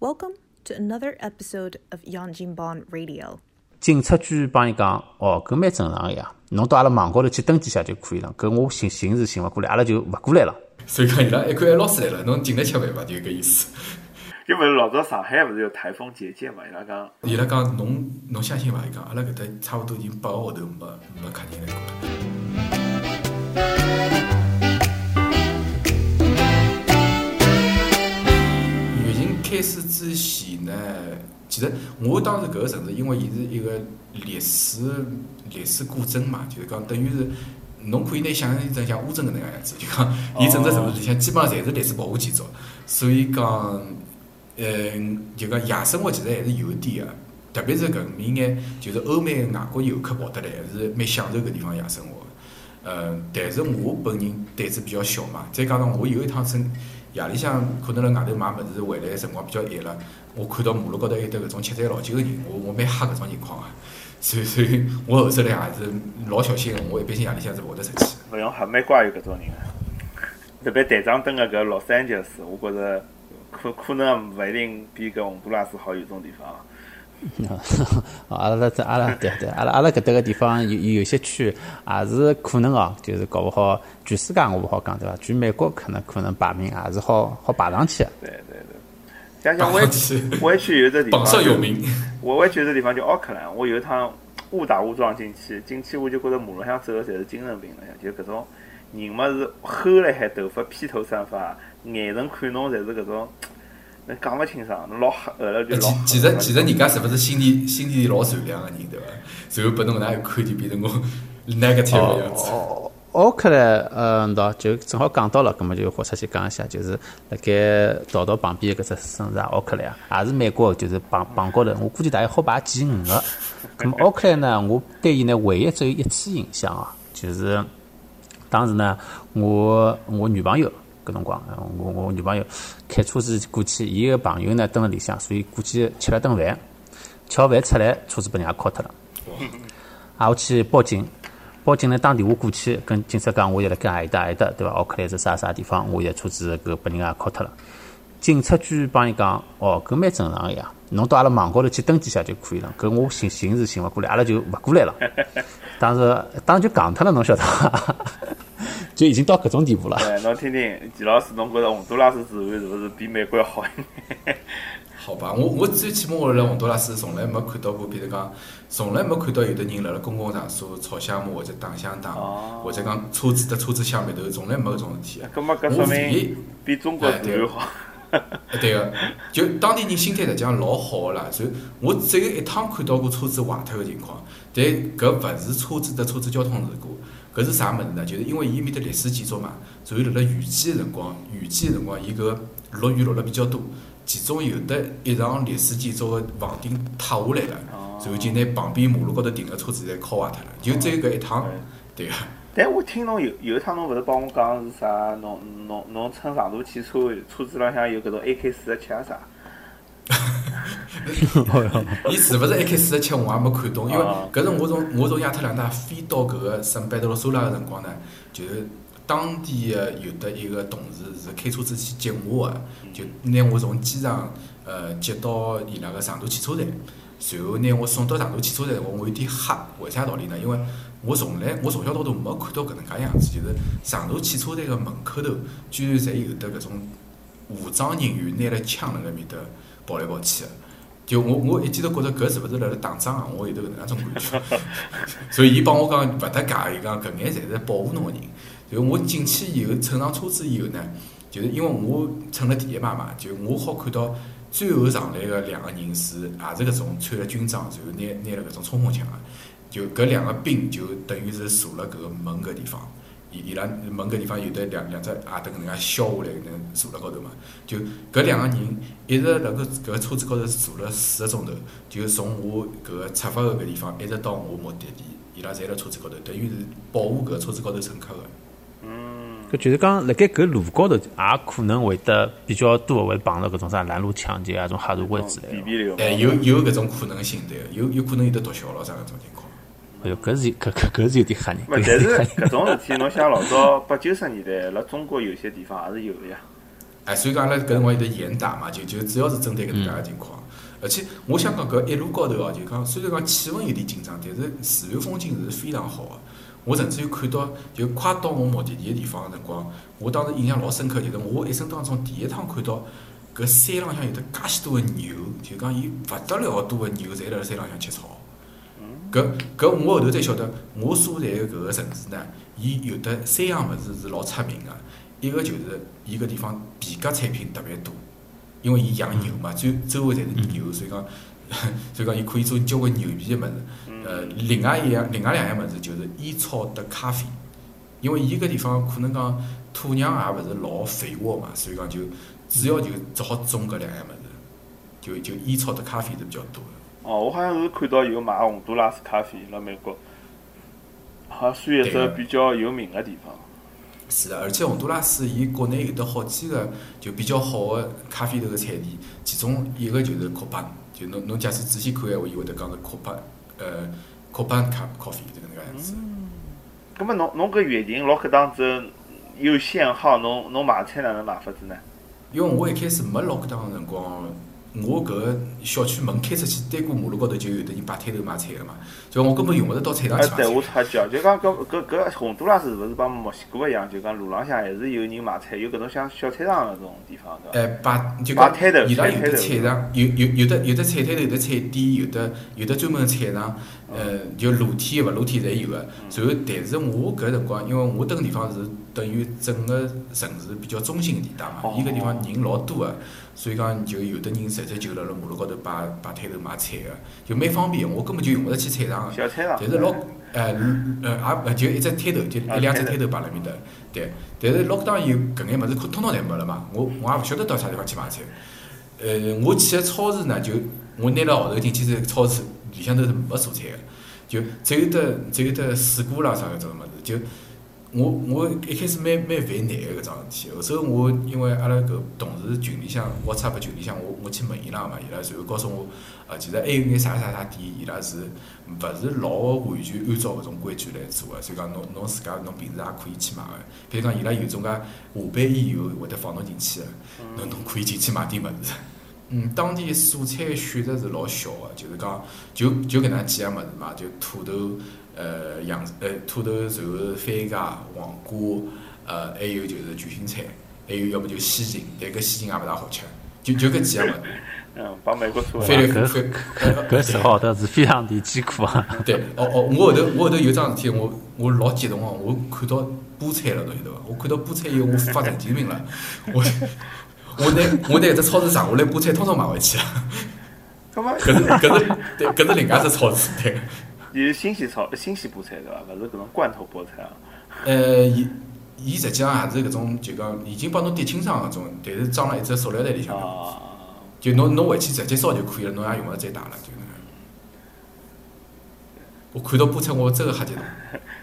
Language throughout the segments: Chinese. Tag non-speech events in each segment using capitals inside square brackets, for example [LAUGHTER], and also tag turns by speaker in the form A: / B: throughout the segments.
A: Welcome to another episode of Yangjinban Radio.
B: 警察局帮伊讲，哦，搿蛮正常个呀，侬到阿拉网高头去登记下就可以了。搿我寻寻是寻勿过来，阿拉就勿过来了。
C: 所以讲伊拉一看老师来了，侬进来吃饭伐？就搿意思。
D: 因为老早上海勿是有台风结界嘛？伊拉讲，
C: 伊拉讲侬侬相信伐？伊讲阿拉搿搭差勿多已经八个号头没没客人来过了。开始之前呢，其实我当时搿个城市，因为伊是一个历史历史古镇嘛，就是讲等于是侬可以拿想象成像乌镇搿能样样子，就讲伊整个城市里向基本上侪是历史保护建筑，所以讲，嗯，就讲夜生活其实还是有一点个，特别是搿面眼就是欧美外国游客跑得来，还是蛮享受搿地方夜生活个。嗯，但是我本人胆子比较小嘛，再加上我有一趟趁夜里向可能辣外头买物事回来辰光比较晚了，我看到马路高头有得搿种吃醉老酒个人，我我蛮吓搿种情况个，[LAUGHS] 所以所以我后头来也是老小心个，我一般性夜里向是勿会得出去。
D: 勿用吓，蛮怪有搿种人个。特别台长蹲个搿洛杉矶斯，我觉着可可能勿一定比搿洪都拉斯好有种地方。[LAUGHS]
B: 阿拉这阿拉对对，阿拉阿拉搿搭个地方有有些区也是可能哦，就是搞勿好，全世界我勿好讲对伐？全美国可能可能排名也是好好排上去个。
D: 对对对，像像湾区，[LAUGHS] 湾区有只地方，
C: 榜上有名。
D: 我湾区有只地方叫奥克兰，我有一趟误打误撞进去，进去我就觉着马路上走个侪是精神病了，就搿种人嘛是齁了海，头发披头散发，眼神看侬侪是搿种。那讲勿清爽，侬老黑，后来就老。
C: 其实其实人家是勿是心里心里老善良个人对伐？随后拨侬搿能一看就变成我 [LAUGHS] negative 个样子。
B: 哦，奥克兰，嗯，喏，就正好讲到了，葛么就豁出去讲一下，就是辣盖道道旁边搿只城市啊，奥克兰啊，也是美国，就是榜榜高头，我估计大概好排前五个。葛末奥克兰呢，我对伊呢唯一只有一次印象啊，就是当时呢，我我女朋友。搿辰光，我我女朋友开车子过去，伊个朋友呢蹲辣里向，所以过去吃了顿饭，吃好饭出来，车子被人家敲脱了。啊，我去报警，报警呢打电话过去，跟警察讲，我现辣盖阿里搭阿里搭，对伐？奥克兰是啥啥地方？我现在车子搿被人家敲脱了。警察局帮伊讲，哦，搿蛮正常个呀，侬到阿拉网高头去登记下就可以了。搿我寻寻是寻勿过来，阿拉就勿过来了。当时当时就戆脱了，侬晓得伐？[LAUGHS] 就已经到搿种地步了。
D: 对，侬听听，季老师，侬觉着洪都拉斯治安是勿是比美国要好一点？[LAUGHS]
C: 好吧，我我最起码我辣洪都拉斯从来没看到过，比如讲，从来没看到有的人辣辣公共场所吵相骂或者打相打，或者讲车子搭车子相面头，从来没搿种事体。
D: 搿么搿说明比中国治安好。[LAUGHS]
C: 对个，就当地人心态实际上老好个啦。所以我只有一趟看到过车子坏脱个情况，但搿勿是车子的车子交通事故。搿是啥物事呢？就是因为伊面的历史建筑嘛，所以辣辣雨季个辰光，雨季个辰光，伊搿落雨落了比较多，其中有的一幢历史建筑个房顶塌下来了，然后就拿旁边马路高头停个车子侪敲坏脱了，就只有搿一趟，对个。[LAUGHS]
D: 但我听侬有有一趟侬勿是帮我讲是啥？侬侬侬乘长途汽车，车子浪向有搿种 AK 四十七啊啥？[LAUGHS] [LAUGHS]
C: 伊是勿是 AK 四十七？我也没看懂，因为搿是我从我从亚特兰大飞到搿个圣贝德罗苏拉个辰光呢，就是当地个有的一个同事是开车子去接我个，就拿我从机场呃接到伊拉个长途汽车站，随后拿我送到长途汽车站，我我有点吓，为啥道理呢？因为我从来我从小到大没看到搿能介样子，就是长途汽车站个门口头居然侪有得搿种武装人员拿了枪辣辣面搭跑来跑去个。就我我一记头觉着搿是勿是辣辣打仗啊？我有得搿能样种感觉，[LAUGHS] 所以伊帮我讲勿搭界，伊讲搿眼侪是保护侬个人。就我进去以后乘上车子以后呢，就是因为我乘了第一排嘛，就我好看到最后上来个两个人是也是搿种穿了军装，然后拿拿了搿种冲锋枪个。就搿两个兵就等于是坐辣搿个门搿地方，伊伊拉门搿地方有得两两只矮凳搿能介削下来能坐辣高头嘛。就搿两个人一直辣搿搿个车子高头坐了四个钟头，就从我搿个出发个搿地方一直到我目的地，伊拉侪辣车子高头，等于是保护搿车子高头乘客个。
D: 嗯，
B: 搿就是讲，辣盖搿路高头也可能会得比较多会碰到搿种啥拦路抢劫啊，种黑社会之类
D: 个。
C: 哎，有有搿种可能性对个，有有可能有得毒枭咯啥搿种情况。
B: 哎哟，搿是搿搿搿是有点吓人。
D: 勿，但是搿种事体，侬想老早八九十年代，辣中国有些地方也是有个呀。
C: 哎，所以讲阿拉搿辰光有得严打嘛，就就主要是针对搿能介个情况。而且我想讲搿一路高头哦，就讲虽然讲气温有点紧张，但是自然风景是非常好个。我甚至于看到，就快到我目的地个地方个辰光，我当时印象老深刻，就是我一生当中第一趟看到搿山浪向有得介许多个牛，就讲伊勿得了多个牛，侪辣辣山浪向吃草。搿搿我后头才晓得，我所在个搿个城市呢，伊有得三样物事是老出名个。一个就是伊搿地方皮革产品特别多，因为伊养牛嘛，周周围侪是牛，所以讲 [LAUGHS] 所以讲伊可以做交关牛皮个物事。呃，另外一样，另外两样物事就是烟草搭咖啡，因为伊搿地方可能讲土壤也勿是老肥沃嘛，所以讲就主要就只好种搿两样物事，就就烟草搭咖啡是比较多个。
D: 哦，我好像是看到有卖洪都拉斯咖啡，辣美国，好像算一只比较有名个地方。
C: 是的，而且洪都拉斯伊国内有得好几个就比较好个咖啡豆个产地，其中一个就是科班，就侬侬假使仔细看闲话，伊会得讲是科班，呃，科班咖咖啡这个能介样子。
D: 葛末侬侬搿月亭辣搿当中有限号，侬侬买菜哪能买法子呢？
C: 因为我一开始没 lockdown 个辰光。我搿个小区门开出去，对过马路高头就有的人摆摊头卖菜个嘛，就我根本用勿着到菜场去买
D: 对，
C: 菜。
D: 我插句哦，就讲搿搿搿洪都拉斯是勿是帮墨西哥一样？就讲路浪向还是有人卖菜，有搿种像小菜场搿种地方，对伐？
C: 哎，摆就讲
D: 摆摊头
C: 伊拉有的菜场，有有有的有的菜摊头，有的菜店，有的有的专门个菜场，呃，就露天个勿露天侪有个。然后，但是我搿辰光，因为我蹲个地方是等于整个城市比较中心个地带嘛，伊搿地方人老多个，所以讲就有的人直接就辣辣马路高头摆摆摊头卖菜个，就蛮方便。我根本就用勿着去菜场个。
D: 小菜场。
C: 但是老，呃，呃，也就一只摊头，就一两只摊头摆辣面搭。对，但是 lockdown 以后搿眼物事通通侪没了嘛，我我也勿晓得到啥地方去买菜。呃，我去个超市呢，就我拿了号头进去是超市，里向头是没蔬菜个，就只有得只有得水果啦啥搿种物事，就我我一开始蛮蛮烦难个搿桩事体。后首我因为阿拉搿同事群里向，WhatsApp 群里向，我我去问伊拉嘛，伊拉随后告诉我，呃，其实还有眼啥啥啥店，伊拉是勿是老完全按照搿种规矩来做个，所以讲侬侬自家侬平时也可以去买个。比如讲伊拉有种介下班以后会得放侬进去个，侬侬可以进去买点物事。嗯，当地蔬菜选择是老小个，就是讲就就搿能几样物事嘛，就土豆。呃，洋呃土豆，然后番茄、黄瓜，呃，还有就是卷心菜，还有要么就西芹，但搿西芹也勿大好吃，就就搿几样物事。[LAUGHS]
D: 嗯，帮美国做
C: 翻来覆
B: 搿
C: 翻。
B: 搿十号头是非常的艰苦啊！[LAUGHS]
C: 对，哦哦，我后头我后头有桩事体，我我老激动哦，我看到菠菜了，侬晓得伐？我看到菠菜以后，我发神经病了，[LAUGHS] 我我拿我拿搿只超市上下来菠菜，统统买回去了。
D: 葛末
C: 搿是搿是对，搿是另外一只超市对。
D: 伊是新鲜炒新鲜菠菜对伐？勿是搿种罐头菠菜啊。
C: 呃，伊伊实际上也是搿种，就讲已经帮侬叠清爽搿种，但是装辣一只塑料袋里向头，
D: 啊，
C: 就侬侬回去直接烧就可以了，侬也用勿着再打了，就那个。我看到菠菜，我真个吓激动。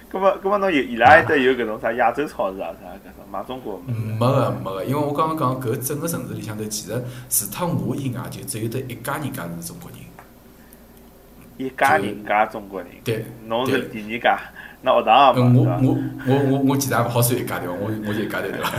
D: 葛末葛末侬有伊拉埃搭有搿种啥亚洲超市啊啥搿种买中国物事。
C: 没个没个，因为我刚刚讲搿整个城市里向头，其实除脱我以外，就只有得一家人家是中国人。
D: 一家人家中国人，
C: 对，
D: 侬是第二家，那学堂也没是伐？
C: 我我我我其实也勿好算一家对伐？我我就一家头对伐？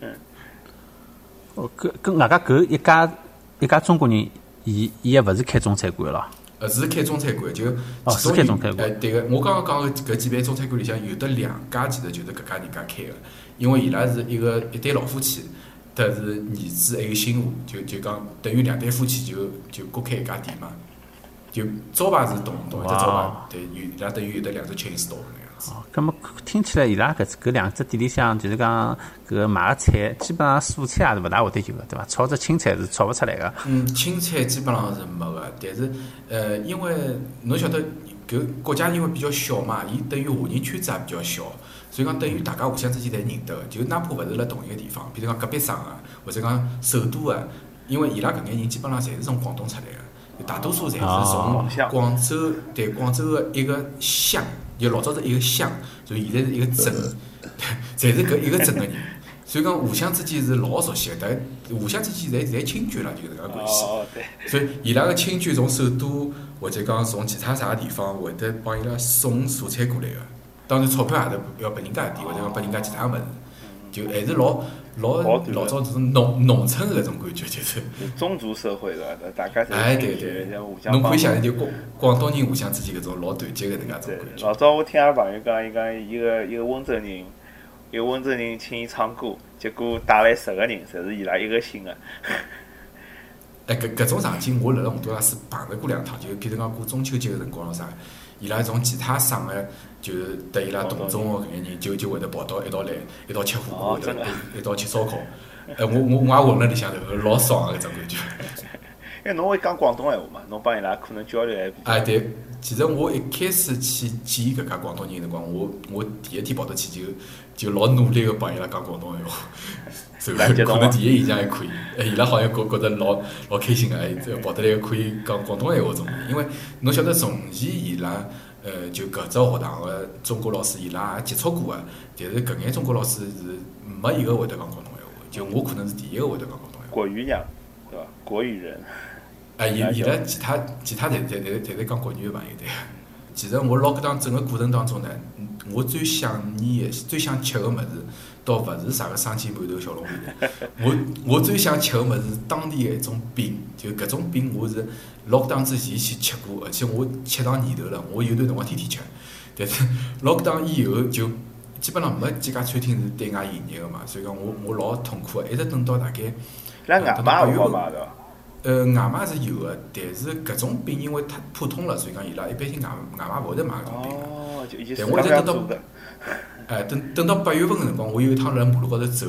C: [LAUGHS]
B: 哦，搿搿外加搿一家一家中国人，伊伊也勿是开中餐馆了。
C: 呃，是开中餐馆，就
B: 哦
C: 其中
B: 是开中餐馆。
C: 哎，对个，我刚刚讲个搿几爿中餐馆里向有得两家，其实就是搿家人家开个，因为伊拉是一个一对老夫妻，得是儿子还有媳妇，就就讲等于两对夫妻就就各开一家店嘛，就招牌是同同一只招牌，对，有伊拉等于有得两只 chain store 搿样子。
B: 哦，葛么听起来伊拉搿搿两只店里向，就是讲搿买个菜，基本上蔬菜也是勿大会得有个，对伐？炒只青菜是炒勿出来个。
C: 嗯，青菜基本上是没个，但是呃，因为侬晓得搿国家因为比较小嘛，伊等于华人圈子也比较小，所以讲等于大家互相之间侪认得个，就哪怕勿是辣同一个地方，比如讲隔壁省个，或者讲首都个，因为伊拉搿眼人基本上侪是从广东出来个，大多数侪是
B: 哦。
C: 从广州对广州个一个乡，就老早是一个乡，所以现在是一个镇，[LAUGHS] 侪是搿一个镇个人。所以讲互相之间是老熟悉个，但互相之间侪侪亲眷了，就搿能介关系。
D: 哦，对，
C: 所以伊拉个亲眷从首都或者讲从其他啥个地方会得帮伊拉送蔬菜过来个。当然钞票也是要拨人家一点，或者讲拨人家其他物事。就还是老老
D: 老
C: 早就是农农村的搿种感觉，就是。[LAUGHS]
D: 宗族社会对伐？大家侪
C: 哎，
D: 是
C: 对对侬可以想象就广广东人互相之间搿种老团结的能介种感，觉。
D: 老早我听阿拉朋友讲，伊讲一个一个温州人，一个温州人请伊唱歌，结果带来十个人，侪是伊拉一个姓个。[LAUGHS]
C: 哎，搿搿种场景，我辣辣洪都拉斯碰着过两趟，就譬如讲过中秋节个辰光咯啥，伊拉从其他省个，就是搭伊拉同宗个搿眼人，就就会得跑到一道来，一道吃火锅，一一一道吃烧烤。哎，我我我也混辣里向头，老爽个搿种感觉。[LAUGHS]
D: 因为侬会讲广东闲话嘛，侬帮伊拉可能交流还比较。
C: 哎，对，其实我一开始去见搿家广东人个辰光，我我第一天跑到去就就老努力个帮伊拉讲广东闲话，[LAUGHS] 所以
D: 蛮激动啊
C: 可能第一印象还可以。哎，伊拉好像觉觉得老老开心个，哎，这跑得来可以讲广东闲话种，因为侬晓得从前伊拉。呃，就搿只学堂个中国老师，伊拉也接触过个，但是搿眼中国老师是没一个会得讲广东闲话，就我可能是第一个会得讲广东闲话。
D: 国语娘，对伐？国语人。
C: 啊，伊 [LAUGHS] 伊拉其他其他侪侪侪侪是讲国语个朋友对。其实我 lockdown 整个过程当中呢，嗯我最想念个、最想吃个物事，倒勿是啥个生煎馒头、小笼包。我我最想吃个物事是当地个一种饼，就搿种饼我是 lockdown 之前去吃过，而且我吃上年头了，我有段辰光天天吃。但是 [LAUGHS] lockdown 以后就基本上没几家餐厅是对外营业个嘛，所以讲我我老痛苦个，一直等到大概。
D: 伊拉外卖也勿好买对伐？
C: 呃，外卖是有个，但是搿种饼因为太普通了，所以讲伊拉一般性外外卖勿会得买搿种饼个。
D: 哦，就
C: 一直等到
D: 做的。
C: 哎，等等到八月份个辰光，我有一趟辣马路高头走，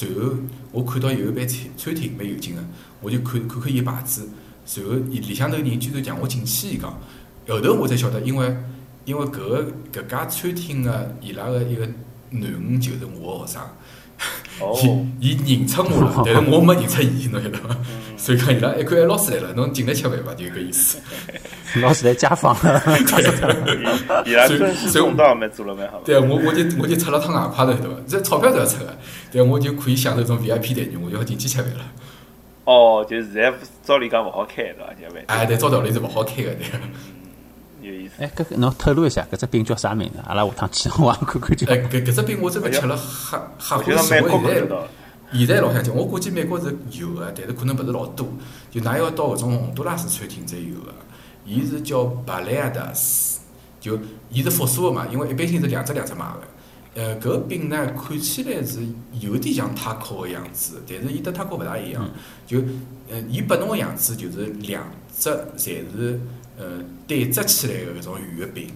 C: 然后我看到有一爿餐餐厅蛮有劲个，我就看看看伊牌子，然后伊里向头人居然让我进去，伊讲，后头我才晓得，因为因为搿个搿家餐厅个伊拉个一个囡恩就是我个学生。
D: 哦，
C: 伊伊认出我了，但是我没认出伊，侬晓得伐？所以讲伊拉一看哎老师来了，侬进来吃饭伐？就搿意思。[LAUGHS]
B: 老师 [LAUGHS] 来家访，
D: 了伊拉尊师重道蛮做了蛮好的。
C: 对，我我就我就出了趟外快头，对伐？这钞票是要出个，但我就可以享受种 VIP 待遇，我就好进去吃饭了。
D: 哦，就现在照理讲勿好开对伐？
C: 哎，对，照道理是勿好开个，对。
D: 有意思。
B: 哎，搿个侬透露一下，搿只饼叫啥名字？阿拉下趟去 [LAUGHS] 我也看看就好
C: 哎，。搿搿只饼我真个吃了吓吓
D: 我觉得
C: 欢喜，我
D: 美国
C: 现在。现在老想吃，我估计美国是有个，但是可能勿是老多。就㑚要到搿种洪都拉斯餐厅才有个，伊是叫巴莱亚达斯，就伊是复数个嘛，因为一般性是两只两只卖个。呃，搿饼呢，看起来是有点像塔可个样子，但是伊跟塔可勿大一样。就呃，伊拨侬个样子就是两只侪是呃对折起来个搿种圆个饼。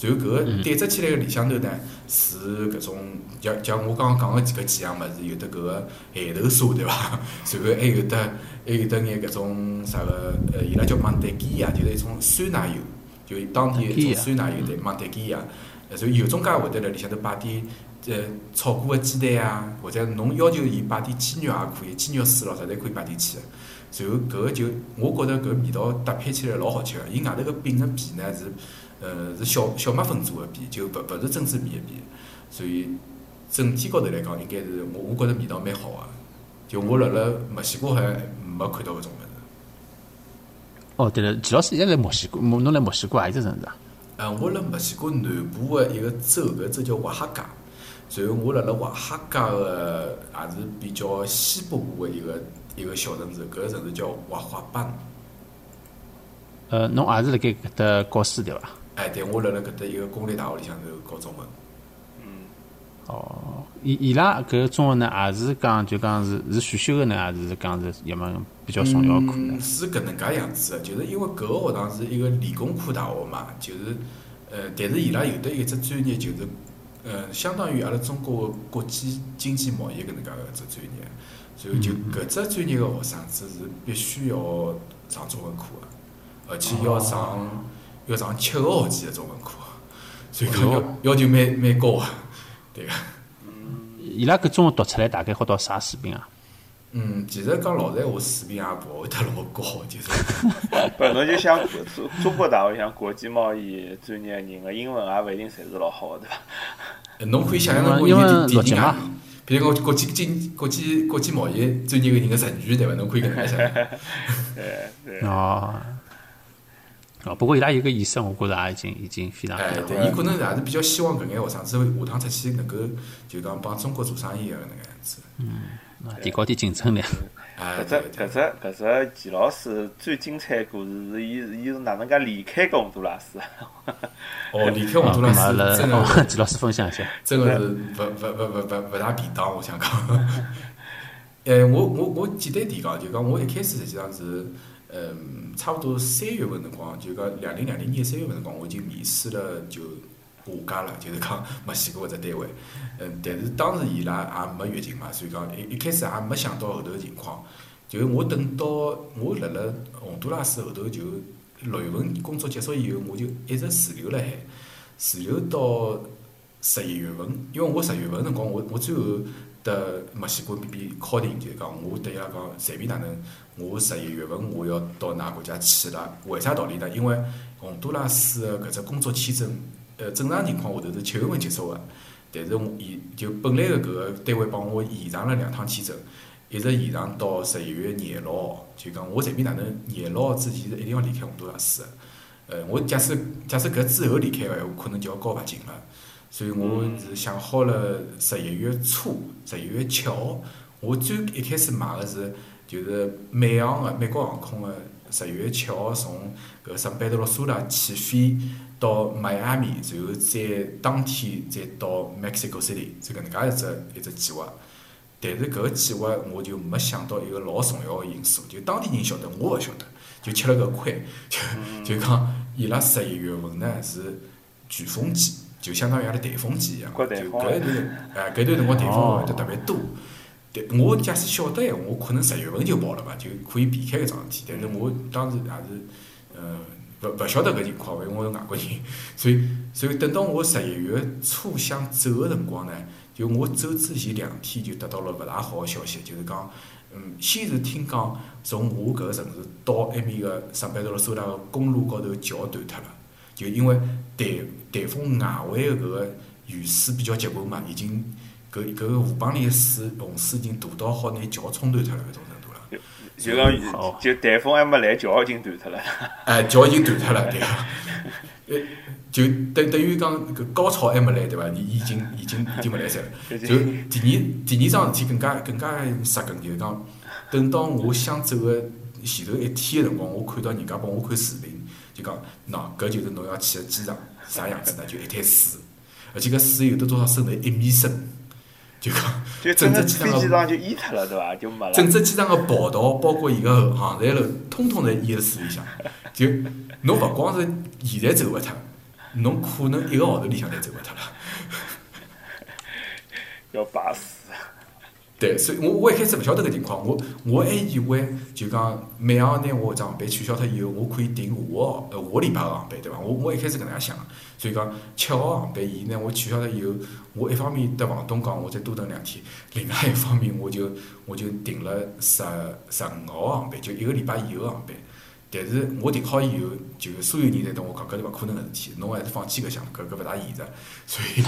C: 然后搿个对折起来个里向头呢，是搿种像像我刚刚讲个几搿几样物事，有得搿个咸豆沙对伐？[LAUGHS] 然后还有得还有得眼搿种啥个呃，伊拉叫芒代基亚，就是一种酸奶油，就当地一种酸奶油对芒代基亚。呃然后有种介会得辣里向头摆点呃炒过个鸡蛋啊，或者侬要求伊摆点鸡肉也可以，鸡肉丝咯啥侪可以摆进去个。然后搿个就我觉着搿味道搭配起来老好吃个。伊外头个饼个皮呢是呃是小小麦粉做个皮，就勿勿是珍珠米个皮，所以整体高头来讲应该是我我觉着味道蛮好个。就我辣辣墨西哥还没看到搿种物事。
B: 哦，对了，齐老师现在来墨西哥，侬侬来墨西哥何里只城市啊？
C: 呃，我辣墨西哥南部个一个州，搿州叫瓦哈加。然后我辣辣瓦哈加个也是比较西北部个一个一个小城市，搿个城市叫瓦华班。
B: 呃，侬也是辣盖搿搭教书对伐？
C: 哎，对，我辣辣搿搭一个公立大学里向头教中文。
B: 嗯哦，伊伊拉搿个中文呢，也是讲就讲是是选修个呢，还是讲是一门比较重要个课呢
C: 嗯，？是搿能介样子个，就是因为搿个学堂是一个理工科大学嘛，就是呃，但是伊拉有得一只专业，就是呃，相当于阿拉中国个国际经济贸易搿能介个一只专业，所以就搿只专业个学生子是必须要上中文课个，而且要上要上七个学期个中文课，所以讲要要求蛮蛮高个，[LAUGHS] 对个。
B: 伊拉搿中文读出来大概好到啥水平啊？
C: 嗯，其实讲老实闲话，水平也勿会得老高，就是。
D: 不，侬就想中中国大学像国际贸易专业人个英文也勿一定侪是老好个，对伐？
C: 呃侬可以想象成
B: 因为
C: 有第
B: 逻辑嘛
C: 比如讲国际经国际国际贸易专业个人的成语对伐？侬可以搿能介想象。[LAUGHS]
D: 对对。
B: 哦，哦，不过伊拉有个意识，我觉着也已经已经非常好
C: 哎，
B: 了。
C: 对，伊可能也是比较希望搿眼学生子下趟出去能够就讲帮中国做生意个能个样子。
B: 嗯提高点竞争力。
C: 哎，
D: 搿只搿只搿只钱老师最精彩的故事是伊伊是哪能介离开个洪都拉斯？
C: 哦，离开洪
B: 啊，
C: 都拉斯真
B: 哦
C: 个
B: 季老师分享一下。
C: 真个是勿勿勿勿勿勿大便当，我想讲。[LAUGHS] 哎，我我我简单点讲，就讲我一开始实际上是，嗯，差不多三月份辰光，就讲两零两零年三月份辰光，我已经面试了就下家了，就是讲墨西哥搿只单位。嗯，但是当时伊拉也没月经嘛，所以讲一一开始也没想到后头个情况。就是我等到我辣辣洪都拉斯后头就六月份工作结束以后，我就一直滞留辣海，滞留到十一月份。因为我十月份辰光，我我最后得墨西哥边边敲定，就是讲我对伊拉讲，随便哪能，我十一月份我要到㑚国家去了。为啥道理呢？因为洪都拉斯个搿只工作签证，呃，正常情况下头是七月份结束个，但是我延就本来个搿个单位帮我延长了两趟签证。一直延长到十一月廿六号，就讲我随便哪能廿六号之前是一定要离开洪都拉斯个。呃，我假使假使搿之后离开个闲话，可能就要交罚金了。所以我是想好了十一月初，十一月七号，我最一开始买个是就是美航个美国航空个十一月七号从搿圣贝德罗苏拉起飞到迈阿密，然后再当天再到 Mexico City，是搿能介一只一只计划。但是搿个计划我就没想到一个老重要个因素，就当地人晓得，我勿晓得，就吃了个亏，[LAUGHS] 就就讲伊拉十一月份呢是飓风季，就相当于阿拉台风季一样，就搿一段哎搿段辰光台风会得特别多。对，我假使晓得闲话，我可能十月份就跑了嘛，就可以避开搿桩事体。但是我当时也是，呃，勿勿晓得搿情况，因为我是外国人，[LAUGHS] 所以所以等到我十一月初想走个辰光呢。就我走之前两天就得到了勿大好个消息，就是讲，嗯，先是听讲从我搿个城市到埃面个圣班德罗苏拉个公路高头桥断脱了，就因为台台风外围个搿个雨水比较结棍嘛，已经搿搿个河浜里个水洪水已经大到好拿桥冲断脱了搿种程度了。
D: 就讲就台风还没来，桥已经断脱了。[LAUGHS]
C: 哎，桥已经断脱了，对个。呃，就等等于讲搿高潮还没来，对伐？伊已经已经已经没来塞了。[LAUGHS] 就第二第二桩事体更加更加杀根，就是讲等到我想走个前头一天个辰光，我看到人家帮我看视频，就讲喏，搿就是侬要去个机场，啥样子呢？就一滩水，而且搿水有得多少深呢？一米深，就讲
D: 就整
C: 只机场个
D: 飞机场就淹脱了，对伐？就没了。
C: 整只机场个跑道，包括伊个航站楼，通通侪淹辣水里向。[LAUGHS] 就侬勿光是现在走勿脱，侬可能一个号头里向侪走勿脱了。[LAUGHS]
D: 要摆死。
C: 对，所以我我一开始勿晓得搿情况，我我还以为就讲美航拿我搿只航班取消脱以后，我可以订下个号呃下个礼拜个航班，对伐？我我一开始搿能样想，所以讲七号航班伊拿我取消了以后，我一方面得房东讲我再多等两天，另外一方面我就我就订了十十五号航班，就一个礼拜以后航班。但是我订好以后，就所有人侪同我讲，搿是勿可能个事体，侬还是放弃搿项，搿搿勿大现实。所以，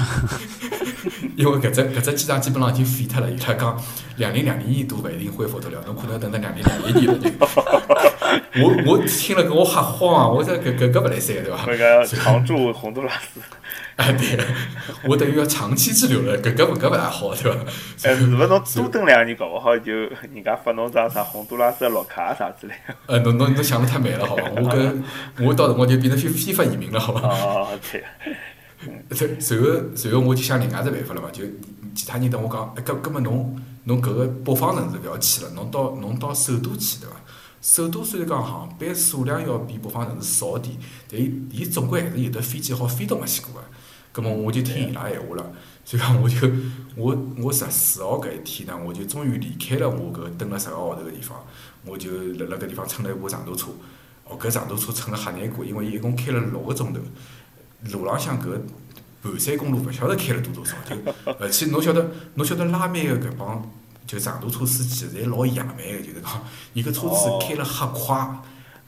C: [LAUGHS] 因为搿只搿只机场基本上已经废脱了，伊拉讲两零两零年都勿一定恢复得了，侬可能等到两零两一年了。[LAUGHS] 我我听了搿我吓慌啊！我这搿搿搿勿来三对伐？
D: 那个常驻洪都拉斯，
C: 哎 [LAUGHS] 对，我等于要长期滞留了，搿搿勿搿勿大好对伐？[LAUGHS]
D: 哎，是勿是侬多等两年，搞勿好就人家发侬张啥洪都拉斯的绿卡啥之类的。[LAUGHS]
C: 呃，侬侬侬想得太美了，好伐？我搿我到辰光就变成非非法移民了，好伐？
D: 哦，对。
C: 随随后随后我就想另外只办法了嘛，就其他人等我讲，哎，搿搿么侬侬搿个北方城市勿要去了，侬到侬到首都去对伐？首都虽然讲航班数量要比北方城市少点，但伊伊总归还是有得飞机好飞到墨西哥个。葛么我就听伊拉闲话了，所以讲我就我我十四号搿一天呢，我就终于离开了我搿蹲了十个号头个地方，我就辣辣搿地方乘了一部长途车。哦，搿长途车乘了瞎难过，因为伊一共开了六个钟头。路浪向搿盘山公路勿晓得开了多多少，就 [LAUGHS] 而且侬晓得侬晓得拉美个搿帮就长途车司机侪老野蛮个，就是讲伊搿车子开了瞎快，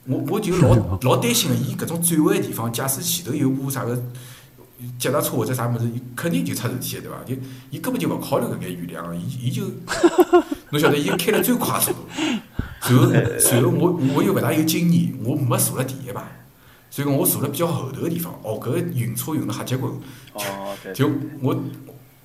C: 我我就老 [LAUGHS] 老担心个，伊搿种转弯个地方，假使前头有部啥个脚踏车或者啥物事，伊肯定就出事体个对伐？就伊根本就勿考虑搿眼雨量个，伊伊就侬晓得伊开了最快速度，然后然后我我又勿大有经验，我没坐辣第一排。所以讲我坐了比较后头个地方，哦，搿个晕车晕了瞎结棍，
D: 哦，对。
C: 就我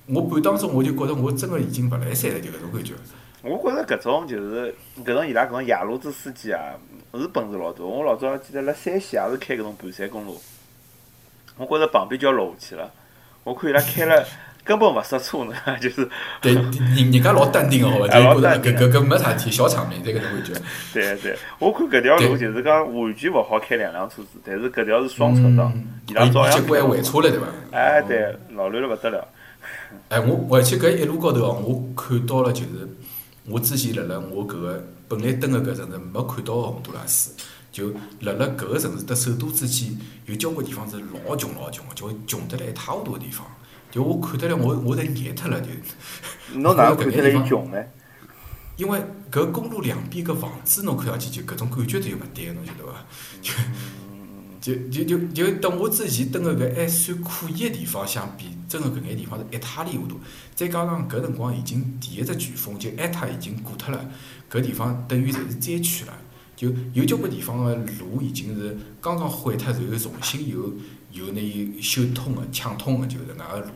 C: 我半当中我就觉着我真个已经勿来三了，就搿种感觉。
D: 我觉着搿种就是搿种伊拉搿种夜路子司机啊，是本事老大。我老早记得辣山西也是开搿种盘山公路，我觉着旁边就要落下去了。我看伊拉开了根本勿刹车呢，[LAUGHS] 就是
C: 对人人家老淡定个，[LAUGHS] 好伐？就觉着搿搿搿没啥事体，小场面这个种感觉。[LAUGHS]
D: 对对，我看搿条路就是讲完全勿好开两辆车子，但是搿条是双车道，伊拉照样
C: 结果还回车了，对伐？
D: 哎，对，老乱了勿得了。
C: 哎，我而且搿一路高头哦，我看到了就是。我之前辣辣我搿个本来蹲个搿城市没看到个洪都拉斯，就辣辣搿个城市搭首都之间，有交关地方是老穷老穷个，就穷得来一塌糊涂个地方。就我看得来，我我侪热脱了就。[LAUGHS]
D: 侬哪能看得来穷呢？
C: 因为搿公路两边搿房子，侬看上去就搿种感觉就勿对，侬晓得伐？[LAUGHS] 就。就就就就等我之前蹲个搿还算可以个地方相比，真个搿眼地方是一塌里糊涂。再加上搿辰光已经第一只飓风就埃塔已经过脱了，搿地方等于侪是灾区了。就有交关地方个路已经是刚刚毁脱，然后重新又又拿伊修通个、抢通个，就是那个路。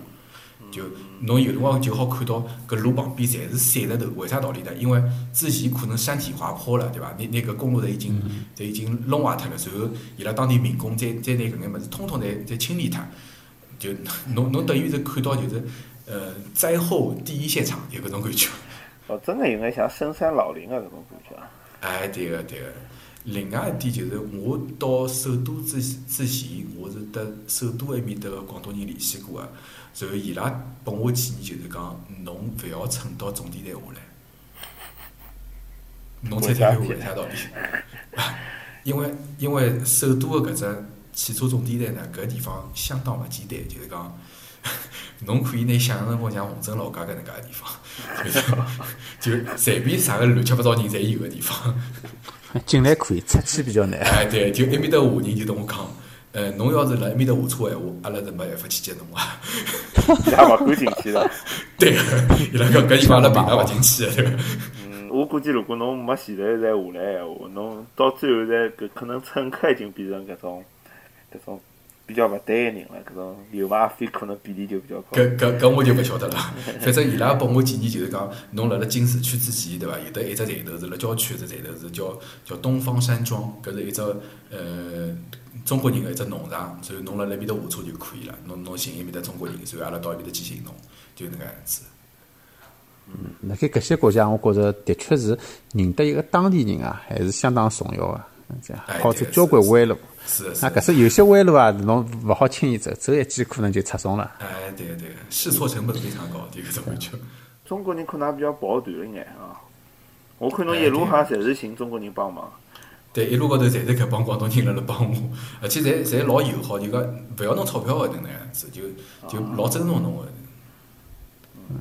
C: 就侬有辰光就好看到搿路旁边侪是碎石头，为啥道理呢？因为之前可能山体滑坡了，对伐？那那个公路侪已经侪已经弄坏脱了，然后伊拉当地民工再再拿搿眼物事通通侪再清理脱，就侬侬等于是看到就是呃灾后第一现场有搿种感觉。
D: 哦，真个有眼像深山老林个搿种感觉。
C: 哎，对个对个。另外一点就是我到首都之之前，我是得首都埃面搭个广东人联系过个。然后伊拉拨我建议就是讲，侬勿要乘到终点站下来。侬猜猜看为啥道理？[LAUGHS] 因为因为首都个搿只汽车终点站呢，搿地方相当勿简单，就是讲，侬可以拿想象成像洪镇老家搿能介个地方，[LAUGHS] 就就随便啥个乱七八糟人侪有个地方。
B: 进来可以，出去比较难。
C: 哎，对，就埃面搭华人就同我讲。呃，侬要是辣埃面搭下车闲话，阿拉是没办法去接侬啊。
D: 伊拉勿敢进去的。[LAUGHS]
C: 对，伊拉讲搿地方阿拉平常勿进去的。
D: 嗯，我估计如果侬没前头再下来闲话，侬到最后再搿可能乘客已经变成搿种搿种比较勿对个人了，搿种流马费可能比例就比较高。
C: 搿搿搿我就勿晓得了。[LAUGHS] 反正伊拉拨我建议就是讲，侬辣辣进市区之前，对伐？有得一只站头是辣郊区一只站头是叫叫东方山庄，搿是一只呃。中国人个一只农场，所以侬辣辣埃面搭下车就可以了。侬侬寻一面搭中国人，所以阿拉到埃面搭去寻侬，就那个样子。
B: 嗯，辣盖搿些国家，我觉着的确是认得一个当地人啊，还是相当重要个。这样，好走交关弯路。
C: 是是。
B: 那搿是有些弯路啊，侬勿好轻易走，走一记可能就出松了。
C: 哎，对对，试错成本非常高，这个怎么讲？
D: 中国人可能比较抱团一眼啊。我看侬一路好像侪是寻中国人帮忙。
C: 对，一路高头侪是搿帮广东人辣辣帮我，而且侪侪老友好，就讲勿要侬钞票个能样子，就就老尊重侬个。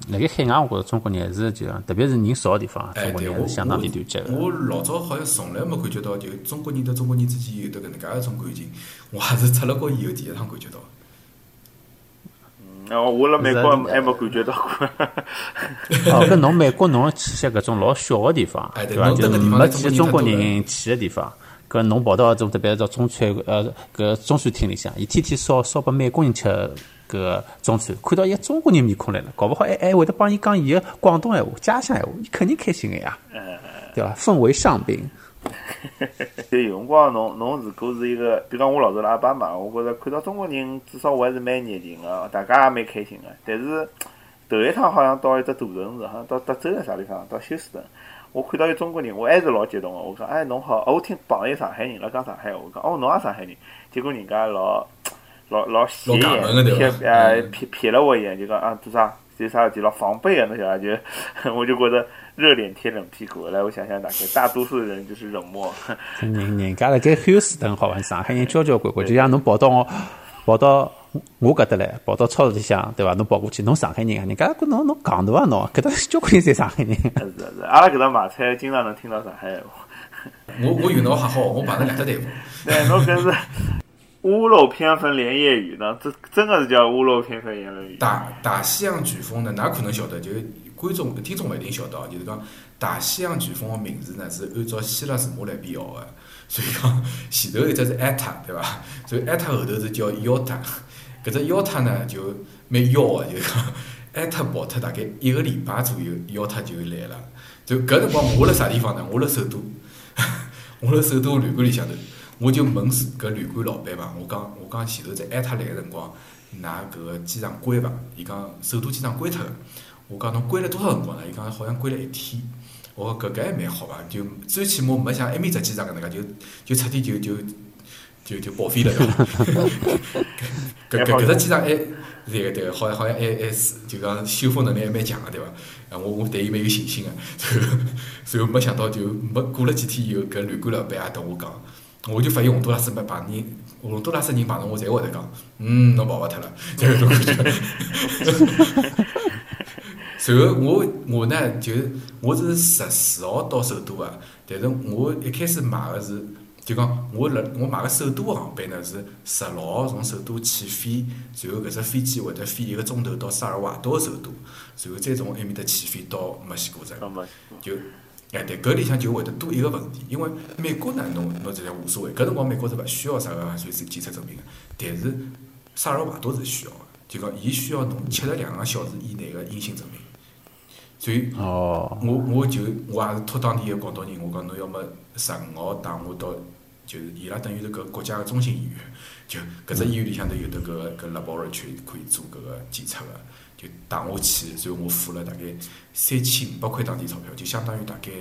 B: 辣盖海外，我觉着中国人还是就特别是人少个地方，中国人是相当的团结
C: 个。我老早好像从来没感觉到，就中国人和中国人之间有得搿能介一种感情，我还是出了国以后第一趟感觉到。
D: 哦，我辣美国还没感觉到过。[LAUGHS]
B: 哦，搿侬美国侬去些搿种老小个地方，对伐？就没几个中国人去个地方，搿侬跑到种特别到中餐呃搿中餐厅里向，伊天天烧烧拨美国人吃搿中餐，看到一个中国人面孔来了，搞勿好还还会得帮伊讲伊个广东闲话、家乡闲话，伊肯定开心个呀，对伐？氛围上宾。[LAUGHS]
D: 就有辰光，侬侬如果是一个，比如讲我老早辣阿爸嘛，我觉着看到中国人，至少我还是蛮热情个，大家也蛮开心个。但是头一趟好像到一只大城市，好像到德州还啥地方，到休斯顿，我看到有中国人，我还是老激动个。我讲，哎，侬好，我听碰着一上海人辣讲上海话，我讲，哦，侬也上海人，结果人家老老老斜眼瞥呃瞥瞥了我一眼，就讲啊，做啥？有啥事体老防备啊？侬晓得就 [LAUGHS] 我就觉着。热脸贴冷屁股，来，我想想，大概大多数人就是冷漠。[LAUGHS]
B: 人人家辣盖休斯顿好玩，上海人交交关关，就像侬跑到我跑到我搿搭来，跑到超市里向，对伐？侬跑过去，侬上海人啊？人家觉侬侬戆大啊侬，搿搭交关人侪上海人。[LAUGHS] 是
D: 是，阿拉搿搭买菜经常能听到上海话。
C: 我我遇到还好，我碰着两只队伍。
D: 对，侬搿是屋漏偏逢连夜雨呢，这真的是叫屋漏偏逢连夜雨。
C: 大大西洋飓风呢，哪可能晓得就？观众、听众勿一定晓得哦，就是讲大西洋飓风个名字呢，是按照希腊字母来编号个。所以讲前头一只是艾塔，对伐？所以艾塔后头是叫腰塔，搿只腰塔呢就蛮妖个，就是讲艾塔跑脱大概一个礼拜左右，腰塔就来了。就搿辰光我辣啥地方呢？我辣首都，[LAUGHS] 我辣首都旅馆里向头，我就问搿旅馆老板嘛，我讲我讲前头在埃塔来个辰光，㑚搿个机场关伐？伊讲首都机场关脱个。我讲侬关了多少辰光了？伊讲好像关了一天。我讲搿个还蛮好伐？就最起码没像埃面只机场搿能介，就就彻底就就就就报废了，对伐？搿搿搿只机场还对个对个，好像好像还还是就讲修复能力还蛮强个，对伐？啊，我我对伊蛮有信心个。随后没想到就没过了几天以后，搿旅馆老板也同我讲，我就发现洪都拉斯没碰人，洪都拉斯人碰着我侪会得讲，嗯，侬跑勿脱了，[LAUGHS] 就搿种感觉。随后我我呢就我是十四号到首都个，但是我一开始买个是就讲我辣我买个首都个航班呢是十六号从首都起飞，随后搿只飞机会得飞一个钟头到萨尔瓦多首都，随后再从埃面搭起飞到墨西哥城。就哎对，搿里向就会得多一个问题，因为美国呢侬侬这无所谓，搿辰光美国是勿需要啥个随时检测证明个，但是萨尔瓦多是需要个，就讲伊需要侬七十两个小时以内个阴性证明。所以，我我就我也是托当地个广东人，我讲侬要么十五号带我到，就是伊拉等于是搿国家个中心医院，就搿只医院里向头有得搿个搿 laboratory 可以做搿个检测个，就带我去，然后我付了大概三千五百块当地钞票，就相当于大概，